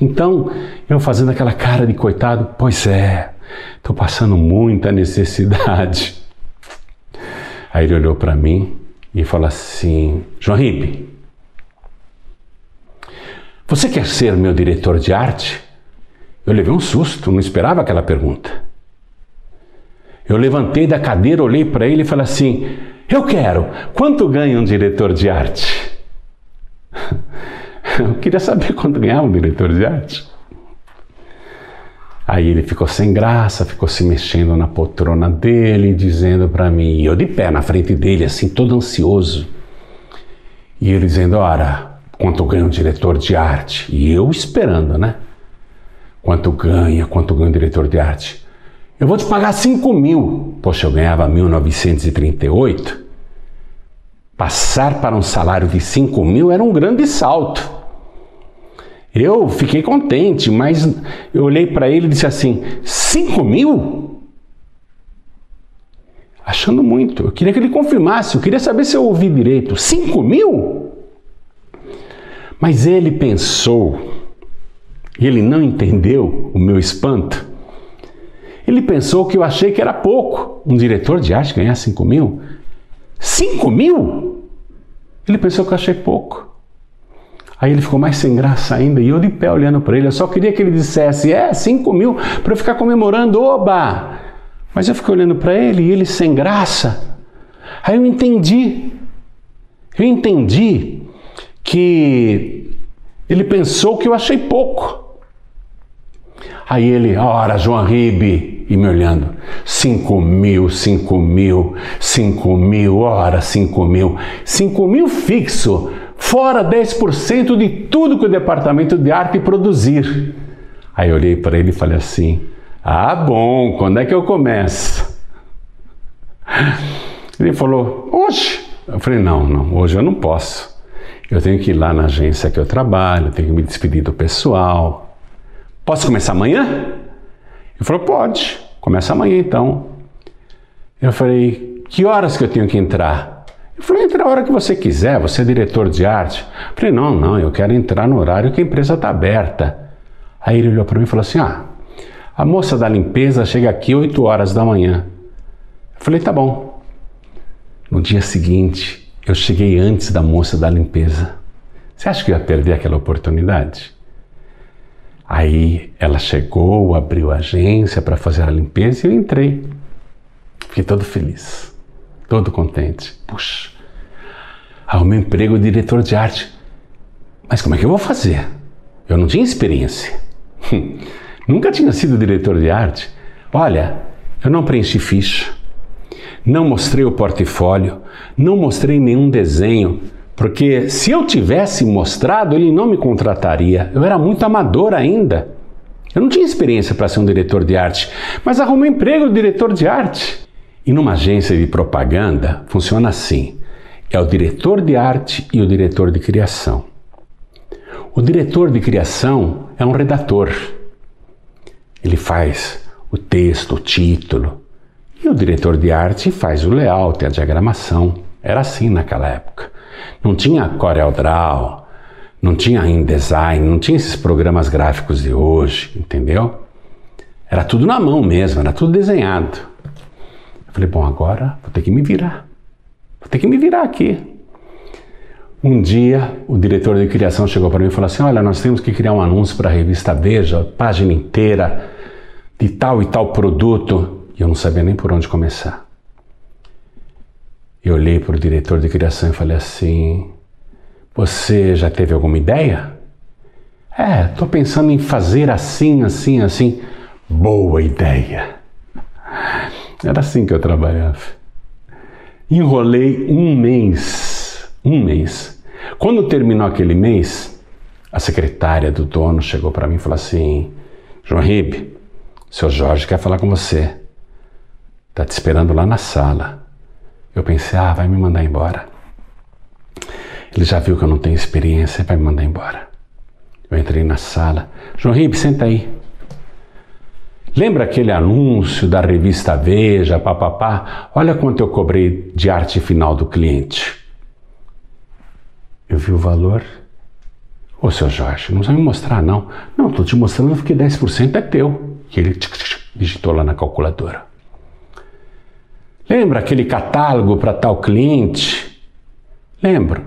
Então, eu fazendo aquela cara de coitado, pois é, estou passando muita necessidade. Aí ele olhou para mim e falou assim: João Ribe, você quer ser meu diretor de arte? Eu levei um susto, não esperava aquela pergunta. Eu levantei da cadeira, olhei para ele e falei assim: Eu quero. Quanto ganha um diretor de arte? [laughs] Eu queria saber quanto ganhava um diretor de arte. Aí ele ficou sem graça, ficou se mexendo na poltrona dele, dizendo para mim, eu de pé na frente dele, assim, todo ansioso. E ele dizendo: Ora, quanto ganha um diretor de arte? E eu esperando, né? Quanto ganha, quanto ganha um diretor de arte? Eu vou te pagar 5 mil. Poxa, eu ganhava 1938. Passar para um salário de 5 mil era um grande salto. Eu fiquei contente, mas eu olhei para ele e disse assim: 5 mil? Achando muito. Eu queria que ele confirmasse, eu queria saber se eu ouvi direito. 5 mil? Mas ele pensou, e ele não entendeu o meu espanto. Ele pensou que eu achei que era pouco. Um diretor de arte ganhar 5 mil? 5 mil? Ele pensou que eu achei pouco. Aí ele ficou mais sem graça ainda e eu de pé olhando para ele. Eu só queria que ele dissesse: É, 5 mil, para eu ficar comemorando, oba! Mas eu fiquei olhando para ele e ele sem graça. Aí eu entendi. Eu entendi que ele pensou que eu achei pouco. Aí ele, ora, João Ribe, e me olhando, cinco mil, cinco mil, cinco mil, ora, cinco mil, cinco mil fixo, fora 10% de tudo que o departamento de arte produzir. Aí eu olhei para ele e falei assim: Ah, bom, quando é que eu começo? Ele falou: Hoje. Eu falei: Não, não, hoje eu não posso. Eu tenho que ir lá na agência que eu trabalho, tenho que me despedir do pessoal, Posso começar amanhã? Ele falou: Pode, começa amanhã então. Eu falei: Que horas que eu tenho que entrar? Eu falei: Entre a hora que você quiser, você é diretor de arte. Eu falei: Não, não, eu quero entrar no horário que a empresa está aberta. Aí ele olhou para mim e falou assim: Ah, a moça da limpeza chega aqui 8 horas da manhã. Eu falei: Tá bom. No dia seguinte, eu cheguei antes da moça da limpeza. Você acha que eu ia perder aquela oportunidade? Aí ela chegou, abriu a agência para fazer a limpeza e eu entrei. Fiquei todo feliz, todo contente. Puxa, arrumei um emprego de diretor de arte. Mas como é que eu vou fazer? Eu não tinha experiência. [laughs] Nunca tinha sido diretor de arte. Olha, eu não preenchi ficha, não mostrei o portfólio, não mostrei nenhum desenho, porque se eu tivesse mostrado, ele não me contrataria. Eu era muito amador ainda. Eu não tinha experiência para ser um diretor de arte, mas arrumei um emprego de diretor de arte. E numa agência de propaganda funciona assim: é o diretor de arte e o diretor de criação. O diretor de criação é um redator. Ele faz o texto, o título, E o diretor de arte faz o layout, a diagramação. Era assim naquela época. Não tinha CorelDRAW, não tinha InDesign, não tinha esses programas gráficos de hoje, entendeu? Era tudo na mão mesmo, era tudo desenhado. Eu falei, bom, agora vou ter que me virar. Vou ter que me virar aqui. Um dia, o diretor de criação chegou para mim e falou assim: Olha, nós temos que criar um anúncio para a revista Veja, página inteira, de tal e tal produto. E eu não sabia nem por onde começar. Eu olhei para o diretor de criação e falei assim: Você já teve alguma ideia? É, estou pensando em fazer assim, assim, assim. Boa ideia! Era assim que eu trabalhava. Enrolei um mês, um mês. Quando terminou aquele mês, a secretária do dono chegou para mim e falou assim: João Ribe, seu Jorge quer falar com você. Está te esperando lá na sala. Eu pensei, ah, vai me mandar embora. Ele já viu que eu não tenho experiência, vai me mandar embora. Eu entrei na sala. João Ribe, senta aí. Lembra aquele anúncio da revista Veja, papapá? Olha quanto eu cobrei de arte final do cliente. Eu vi o valor. Ô, seu Jorge, não vai me mostrar, não. Não, estou te mostrando porque 10% é teu. E ele digitou lá na calculadora. Lembra aquele catálogo para tal cliente? Lembro.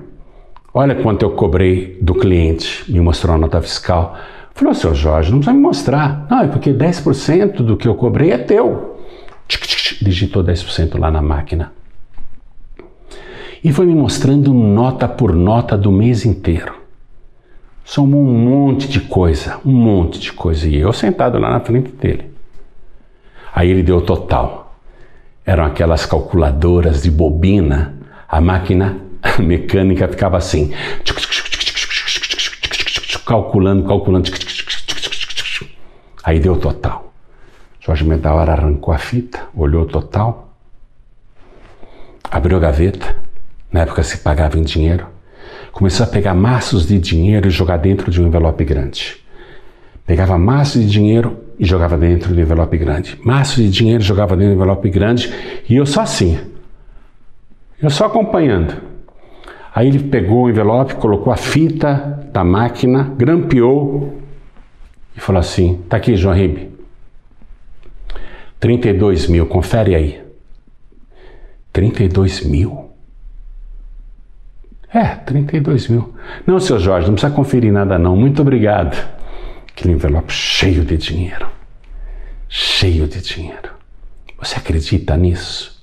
Olha quanto eu cobrei do cliente. Me mostrou a nota fiscal. Falou, seu Jorge, não precisa me mostrar. Não, é porque 10% do que eu cobrei é teu. Digitou 10% lá na máquina. E foi me mostrando nota por nota do mês inteiro. Somou um monte de coisa, um monte de coisa. E eu sentado lá na frente dele. Aí ele deu o total. Eram aquelas calculadoras de bobina. A máquina mecânica ficava assim calculando, calculando. Aí deu total. Jorge Medawar arrancou a fita, olhou o total, abriu a gaveta, na época se pagava em dinheiro, começou a pegar maços de dinheiro e jogar dentro de um envelope grande. Pegava maços de dinheiro e jogava dentro do envelope grande. Maços de dinheiro jogava dentro do envelope grande e eu só assim. Eu só acompanhando. Aí ele pegou o envelope, colocou a fita da máquina, grampeou e falou assim: tá aqui, João Ribe. 32 mil, confere aí. 32 mil? É, 32 mil. Não, seu Jorge, não precisa conferir nada não. Muito obrigado. Aquele envelope cheio de dinheiro. Cheio de dinheiro. Você acredita nisso?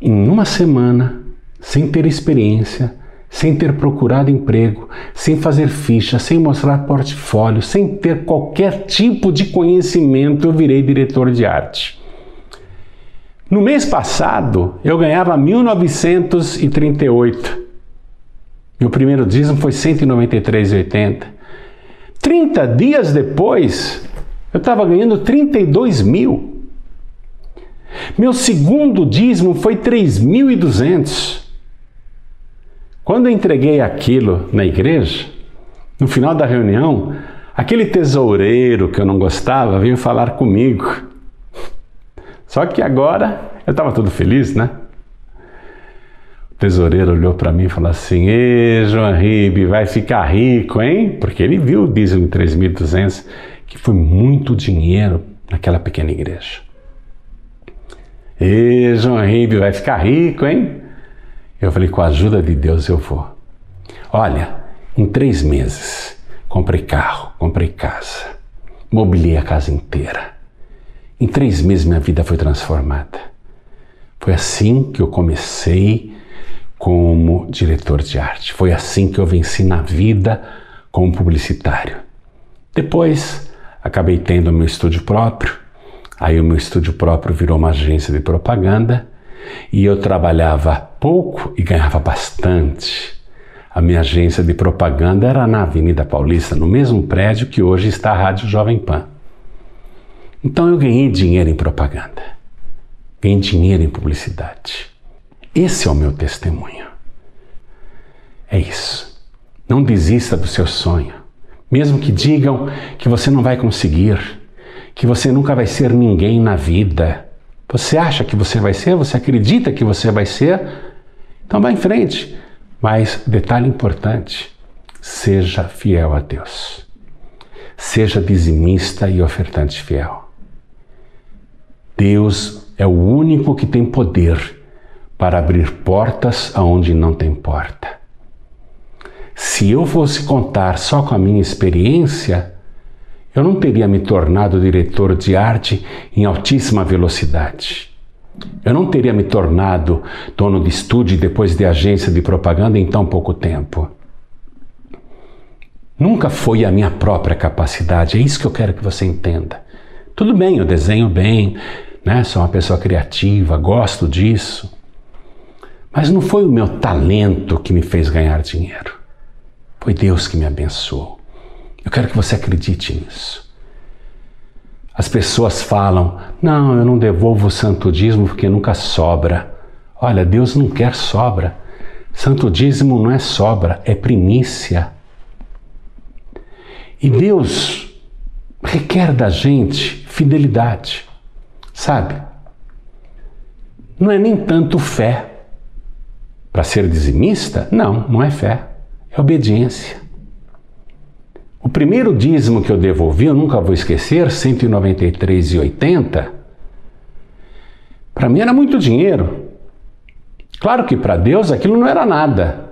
Em uma semana, sem ter experiência, sem ter procurado emprego, sem fazer ficha, sem mostrar portfólio, sem ter qualquer tipo de conhecimento, eu virei diretor de arte. No mês passado, eu ganhava 1938. Meu primeiro dízimo foi 193,80. 30 dias depois, eu estava ganhando 32 mil. Meu segundo dízimo foi 3.200. Quando eu entreguei aquilo na igreja, no final da reunião, aquele tesoureiro que eu não gostava veio falar comigo. Só que agora eu estava todo feliz, né? Tesoureiro olhou para mim e falou assim: Ê, João Ribe, vai ficar rico, hein? Porque ele viu o dízimo de 3.200, que foi muito dinheiro naquela pequena igreja. Ê, João Ribe, vai ficar rico, hein? Eu falei, com a ajuda de Deus eu vou. Olha, em três meses, comprei carro, comprei casa, mobilei a casa inteira. Em três meses minha vida foi transformada. Foi assim que eu comecei como diretor de arte. Foi assim que eu venci na vida como publicitário. Depois, acabei tendo meu estúdio próprio. Aí o meu estúdio próprio virou uma agência de propaganda e eu trabalhava pouco e ganhava bastante. A minha agência de propaganda era na Avenida Paulista, no mesmo prédio que hoje está a Rádio Jovem Pan. Então eu ganhei dinheiro em propaganda, ganhei dinheiro em publicidade. Esse é o meu testemunho. É isso. Não desista do seu sonho. Mesmo que digam que você não vai conseguir, que você nunca vai ser ninguém na vida. Você acha que você vai ser? Você acredita que você vai ser? Então vá em frente. Mas detalhe importante: seja fiel a Deus. Seja dizimista e ofertante fiel. Deus é o único que tem poder para abrir portas aonde não tem porta. Se eu fosse contar só com a minha experiência, eu não teria me tornado diretor de arte em altíssima velocidade. Eu não teria me tornado dono de estúdio depois de agência de propaganda em tão pouco tempo. Nunca foi a minha própria capacidade, é isso que eu quero que você entenda. Tudo bem, eu desenho bem, né? sou uma pessoa criativa, gosto disso. Mas não foi o meu talento que me fez ganhar dinheiro. Foi Deus que me abençoou. Eu quero que você acredite nisso. As pessoas falam: não, eu não devolvo o santo dízimo porque nunca sobra. Olha, Deus não quer sobra. Santo dízimo não é sobra, é primícia. E Deus requer da gente fidelidade, sabe? Não é nem tanto fé. Para ser dizimista? Não, não é fé, é obediência. O primeiro dízimo que eu devolvi, eu nunca vou esquecer, 193,80. Para mim era muito dinheiro. Claro que para Deus aquilo não era nada.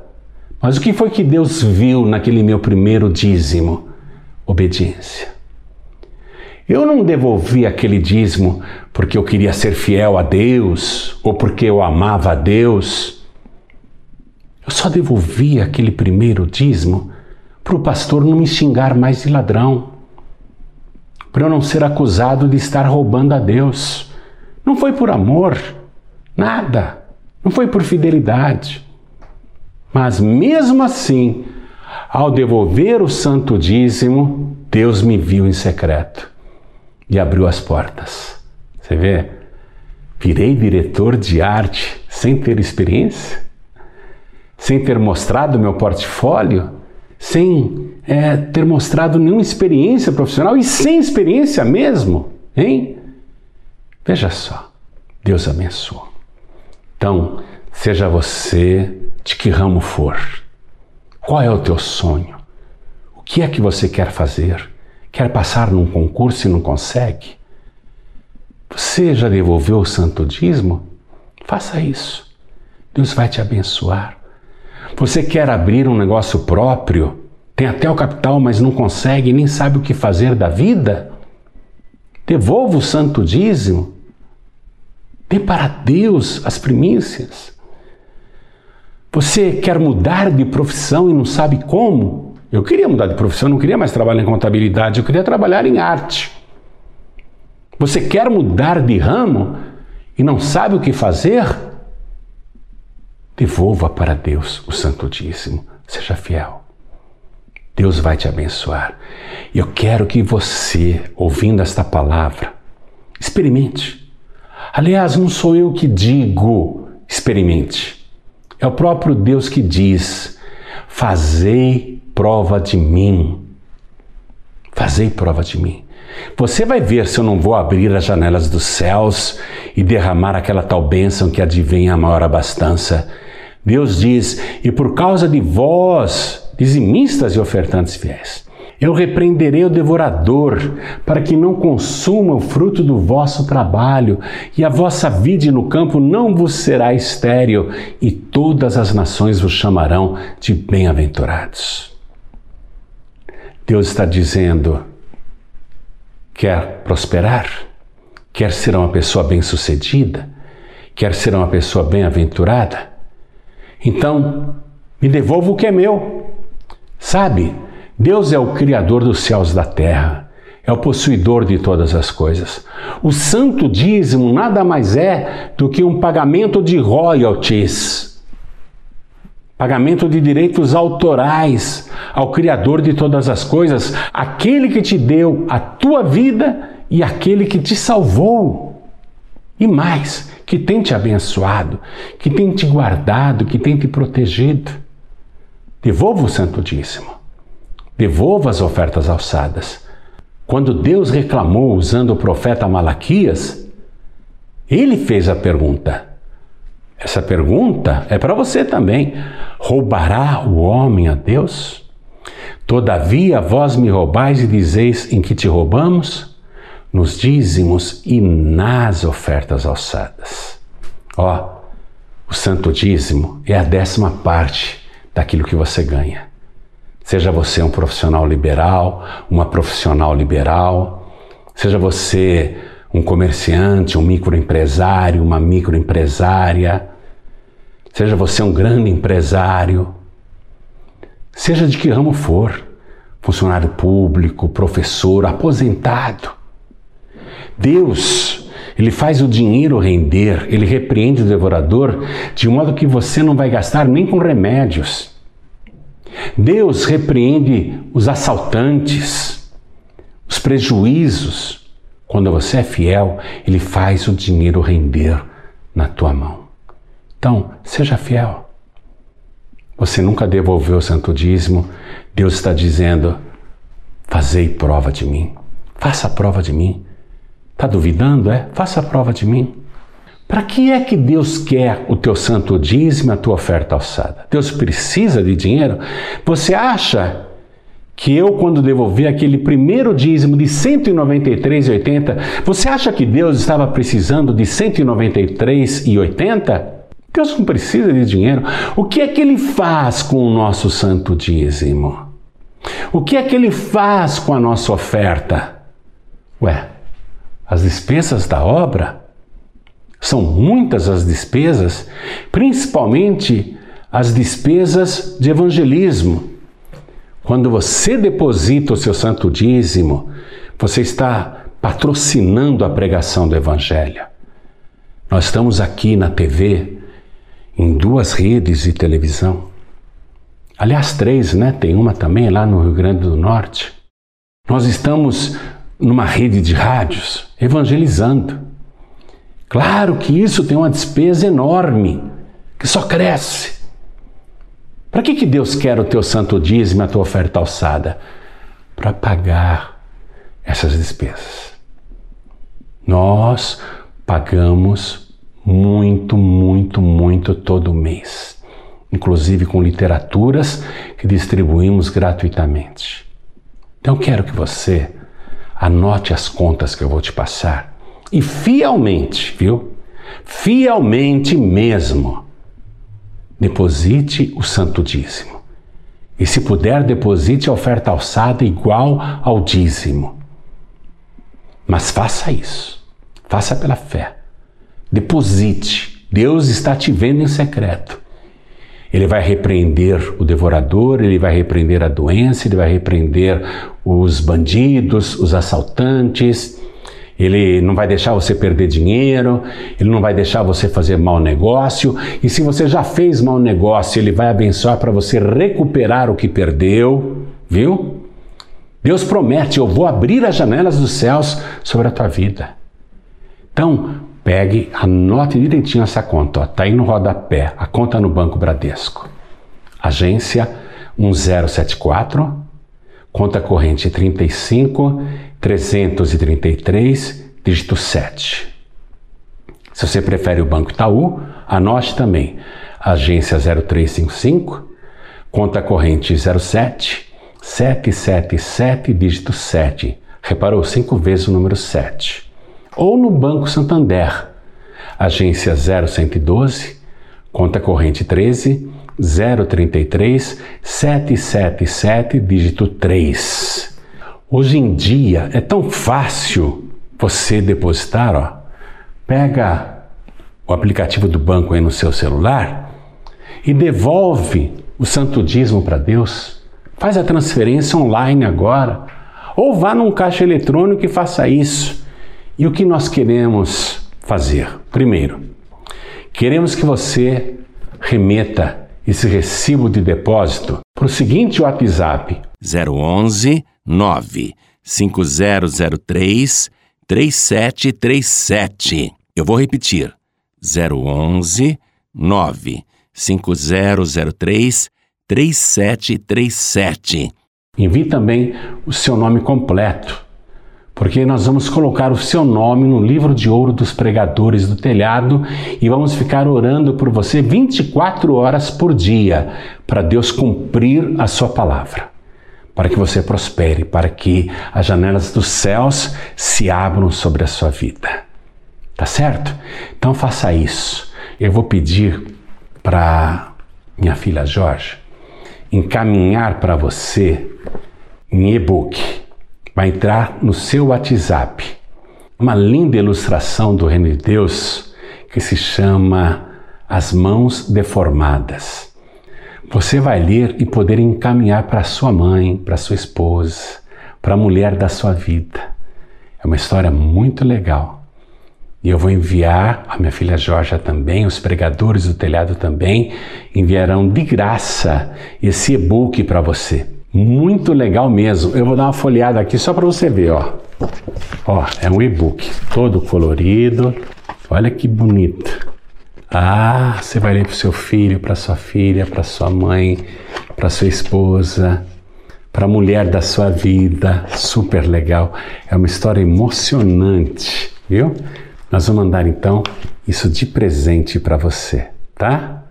Mas o que foi que Deus viu naquele meu primeiro dízimo? Obediência. Eu não devolvi aquele dízimo porque eu queria ser fiel a Deus ou porque eu amava a Deus. Eu só devolvi aquele primeiro dízimo para o pastor não me xingar mais de ladrão, para eu não ser acusado de estar roubando a Deus. Não foi por amor, nada. Não foi por fidelidade. Mas mesmo assim, ao devolver o santo dízimo, Deus me viu em secreto e abriu as portas. Você vê? Virei diretor de arte sem ter experiência sem ter mostrado meu portfólio, sem é, ter mostrado nenhuma experiência profissional e sem experiência mesmo, hein? Veja só, Deus abençoa. Então, seja você de que ramo for, qual é o teu sonho? O que é que você quer fazer? Quer passar num concurso e não consegue? Você já devolveu o santo dízimo? Faça isso. Deus vai te abençoar. Você quer abrir um negócio próprio? Tem até o capital, mas não consegue, nem sabe o que fazer da vida? Devolva o santo dízimo. Dê para Deus as primícias. Você quer mudar de profissão e não sabe como? Eu queria mudar de profissão, não queria mais trabalhar em contabilidade, eu queria trabalhar em arte. Você quer mudar de ramo e não sabe o que fazer? Devolva para Deus o Santo. Seja fiel. Deus vai te abençoar. E eu quero que você, ouvindo esta palavra, experimente. Aliás, não sou eu que digo, experimente. É o próprio Deus que diz: Fazei prova de mim. Fazei prova de mim. Você vai ver se eu não vou abrir as janelas dos céus e derramar aquela tal bênção que advém a maior abastança Deus diz: E por causa de vós, dizimistas e ofertantes fiéis, eu repreenderei o devorador, para que não consuma o fruto do vosso trabalho, e a vossa vide no campo não vos será estéril, e todas as nações vos chamarão de bem-aventurados. Deus está dizendo: quer prosperar? Quer ser uma pessoa bem-sucedida? Quer ser uma pessoa bem-aventurada? Então, me devolva o que é meu. Sabe, Deus é o Criador dos céus e da terra, é o possuidor de todas as coisas. O santo dízimo nada mais é do que um pagamento de royalties, pagamento de direitos autorais ao Criador de todas as coisas, aquele que te deu a tua vida e aquele que te salvou. E mais, que tem te abençoado, que tem te guardado, que tem te protegido. Devolva o Santo Dízimo. Devolva as ofertas alçadas. Quando Deus reclamou usando o profeta Malaquias, ele fez a pergunta. Essa pergunta é para você também. Roubará o homem a Deus? Todavia vós me roubais e dizeis em que te roubamos? Nos dízimos e nas ofertas alçadas. Ó, o santo dízimo é a décima parte daquilo que você ganha. Seja você um profissional liberal, uma profissional liberal, seja você um comerciante, um microempresário, uma microempresária, seja você um grande empresário, seja de que ramo for, funcionário público, professor, aposentado. Deus, ele faz o dinheiro render, ele repreende o devorador de modo que você não vai gastar nem com remédios. Deus repreende os assaltantes, os prejuízos. Quando você é fiel, ele faz o dinheiro render na tua mão. Então, seja fiel. Você nunca devolveu o santo dízimo. Deus está dizendo: Fazei prova de mim. Faça prova de mim. Está duvidando? É? Faça a prova de mim. Para que é que Deus quer o teu santo dízimo, a tua oferta alçada? Deus precisa de dinheiro? Você acha que eu, quando devolvi aquele primeiro dízimo de 193,80, você acha que Deus estava precisando de 193,80? Deus não precisa de dinheiro. O que é que ele faz com o nosso santo dízimo? O que é que ele faz com a nossa oferta? Ué, as despesas da obra? São muitas as despesas, principalmente as despesas de evangelismo. Quando você deposita o seu santo dízimo, você está patrocinando a pregação do Evangelho. Nós estamos aqui na TV, em duas redes de televisão. Aliás, três, né? Tem uma também lá no Rio Grande do Norte. Nós estamos numa rede de rádios evangelizando. Claro que isso tem uma despesa enorme, que só cresce. Para que, que Deus quer o teu santo dízimo, a tua oferta alçada? Para pagar essas despesas. Nós pagamos muito, muito, muito todo mês, inclusive com literaturas que distribuímos gratuitamente. Então quero que você anote as contas que eu vou te passar e fielmente, viu? Fielmente mesmo, deposite o santo dízimo. E se puder, deposite a oferta alçada igual ao dízimo. Mas faça isso. Faça pela fé. Deposite. Deus está te vendo em secreto. Ele vai repreender o devorador, ele vai repreender a doença, ele vai repreender os bandidos, os assaltantes, ele não vai deixar você perder dinheiro, ele não vai deixar você fazer mau negócio. E se você já fez mau negócio, ele vai abençoar para você recuperar o que perdeu, viu? Deus promete: eu vou abrir as janelas dos céus sobre a tua vida. Então, pegue, anote direitinho essa conta. Está aí no rodapé, a conta no Banco Bradesco. Agência 1074, conta corrente 35 333, dígito 7. Se você prefere o Banco Itaú, anote também agência 0355, conta corrente 07 777, dígito 7. Reparou cinco vezes o número 7. Ou no Banco Santander, agência 0112, conta corrente 13 033 777, dígito 3. Hoje em dia é tão fácil você depositar, ó. Pega o aplicativo do banco aí no seu celular e devolve o santo dízimo para Deus. Faz a transferência online agora. Ou vá num caixa eletrônico e faça isso. E o que nós queremos fazer? Primeiro, queremos que você remeta esse recibo de depósito para o seguinte WhatsApp: 011 9 5003 3737. Eu vou repetir. 011 9 5003 3737. Envie também o seu nome completo porque nós vamos colocar o seu nome no livro de ouro dos pregadores do telhado e vamos ficar orando por você 24 horas por dia para Deus cumprir a sua palavra, para que você prospere, para que as janelas dos céus se abram sobre a sua vida. Tá certo? Então faça isso. Eu vou pedir para minha filha Jorge encaminhar para você em e-book. Vai entrar no seu WhatsApp uma linda ilustração do Reino de Deus que se chama As Mãos Deformadas. Você vai ler e poder encaminhar para sua mãe, para sua esposa, para a mulher da sua vida. É uma história muito legal. E eu vou enviar, a minha filha Jorge também, os pregadores do telhado também, enviarão de graça esse e-book para você. Muito legal mesmo. Eu vou dar uma folheada aqui só para você ver, ó. Ó, é um e-book todo colorido. Olha que bonito. Ah, você vai ler para seu filho, para sua filha, para sua mãe, para sua esposa, para a mulher da sua vida. Super legal. É uma história emocionante, viu? Nós vamos mandar então isso de presente para você, tá?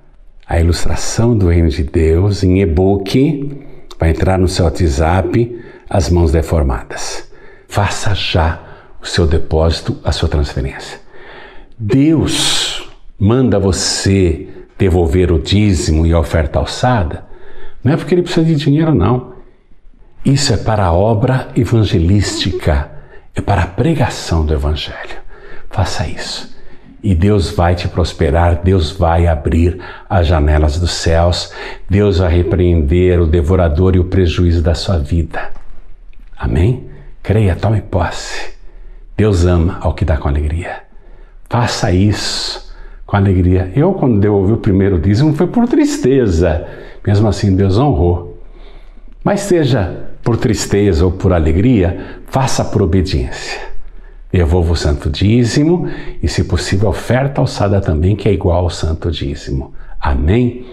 A ilustração do Reino de Deus em e-book vai entrar no seu WhatsApp, as mãos deformadas. Faça já o seu depósito, a sua transferência. Deus manda você devolver o dízimo e a oferta alçada, não é porque ele precisa de dinheiro, não. Isso é para a obra evangelística, é para a pregação do Evangelho. Faça isso. E Deus vai te prosperar, Deus vai abrir as janelas dos céus, Deus vai repreender o devorador e o prejuízo da sua vida. Amém? Creia, tome posse. Deus ama ao que dá com alegria. Faça isso com alegria. Eu, quando devolvi o primeiro dízimo, foi por tristeza. Mesmo assim, Deus honrou. Mas seja por tristeza ou por alegria, faça por obediência. Devolva o santo dízimo e, se possível, oferta alçada também, que é igual ao santo dízimo. Amém?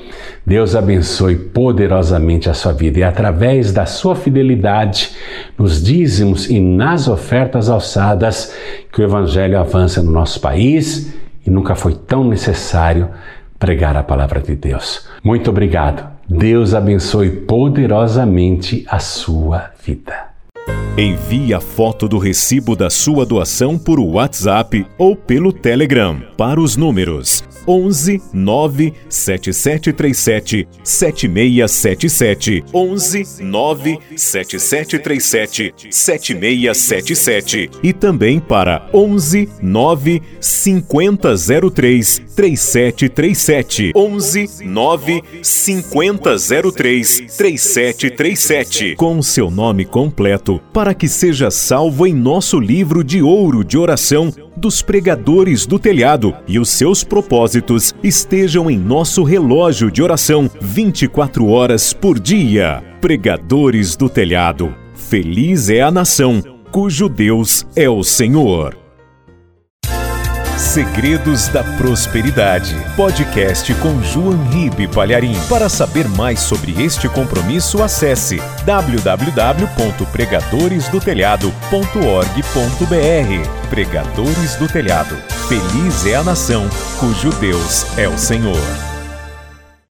Deus abençoe poderosamente a sua vida e, através da sua fidelidade nos dízimos e nas ofertas alçadas, que o Evangelho avança no nosso país e nunca foi tão necessário pregar a palavra de Deus. Muito obrigado. Deus abençoe poderosamente a sua vida. Envie a foto do recibo da sua doação por WhatsApp ou pelo Telegram para os números 11 9 7737 7677 11 9 7737 7677 e também para 11 9 5003 3737 11 9 5003 3737 com seu nome completo para que seja salvo em nosso livro de ouro de oração dos pregadores do telhado e os seus propósitos estejam em nosso relógio de oração 24 horas por dia. Pregadores do telhado. Feliz é a nação cujo Deus é o Senhor. Segredos da Prosperidade. Podcast com João Ribe Palharim. Para saber mais sobre este compromisso, acesse www.pregadoresdotelhado.org.br. Pregadores do Telhado. Feliz é a nação cujo Deus é o Senhor.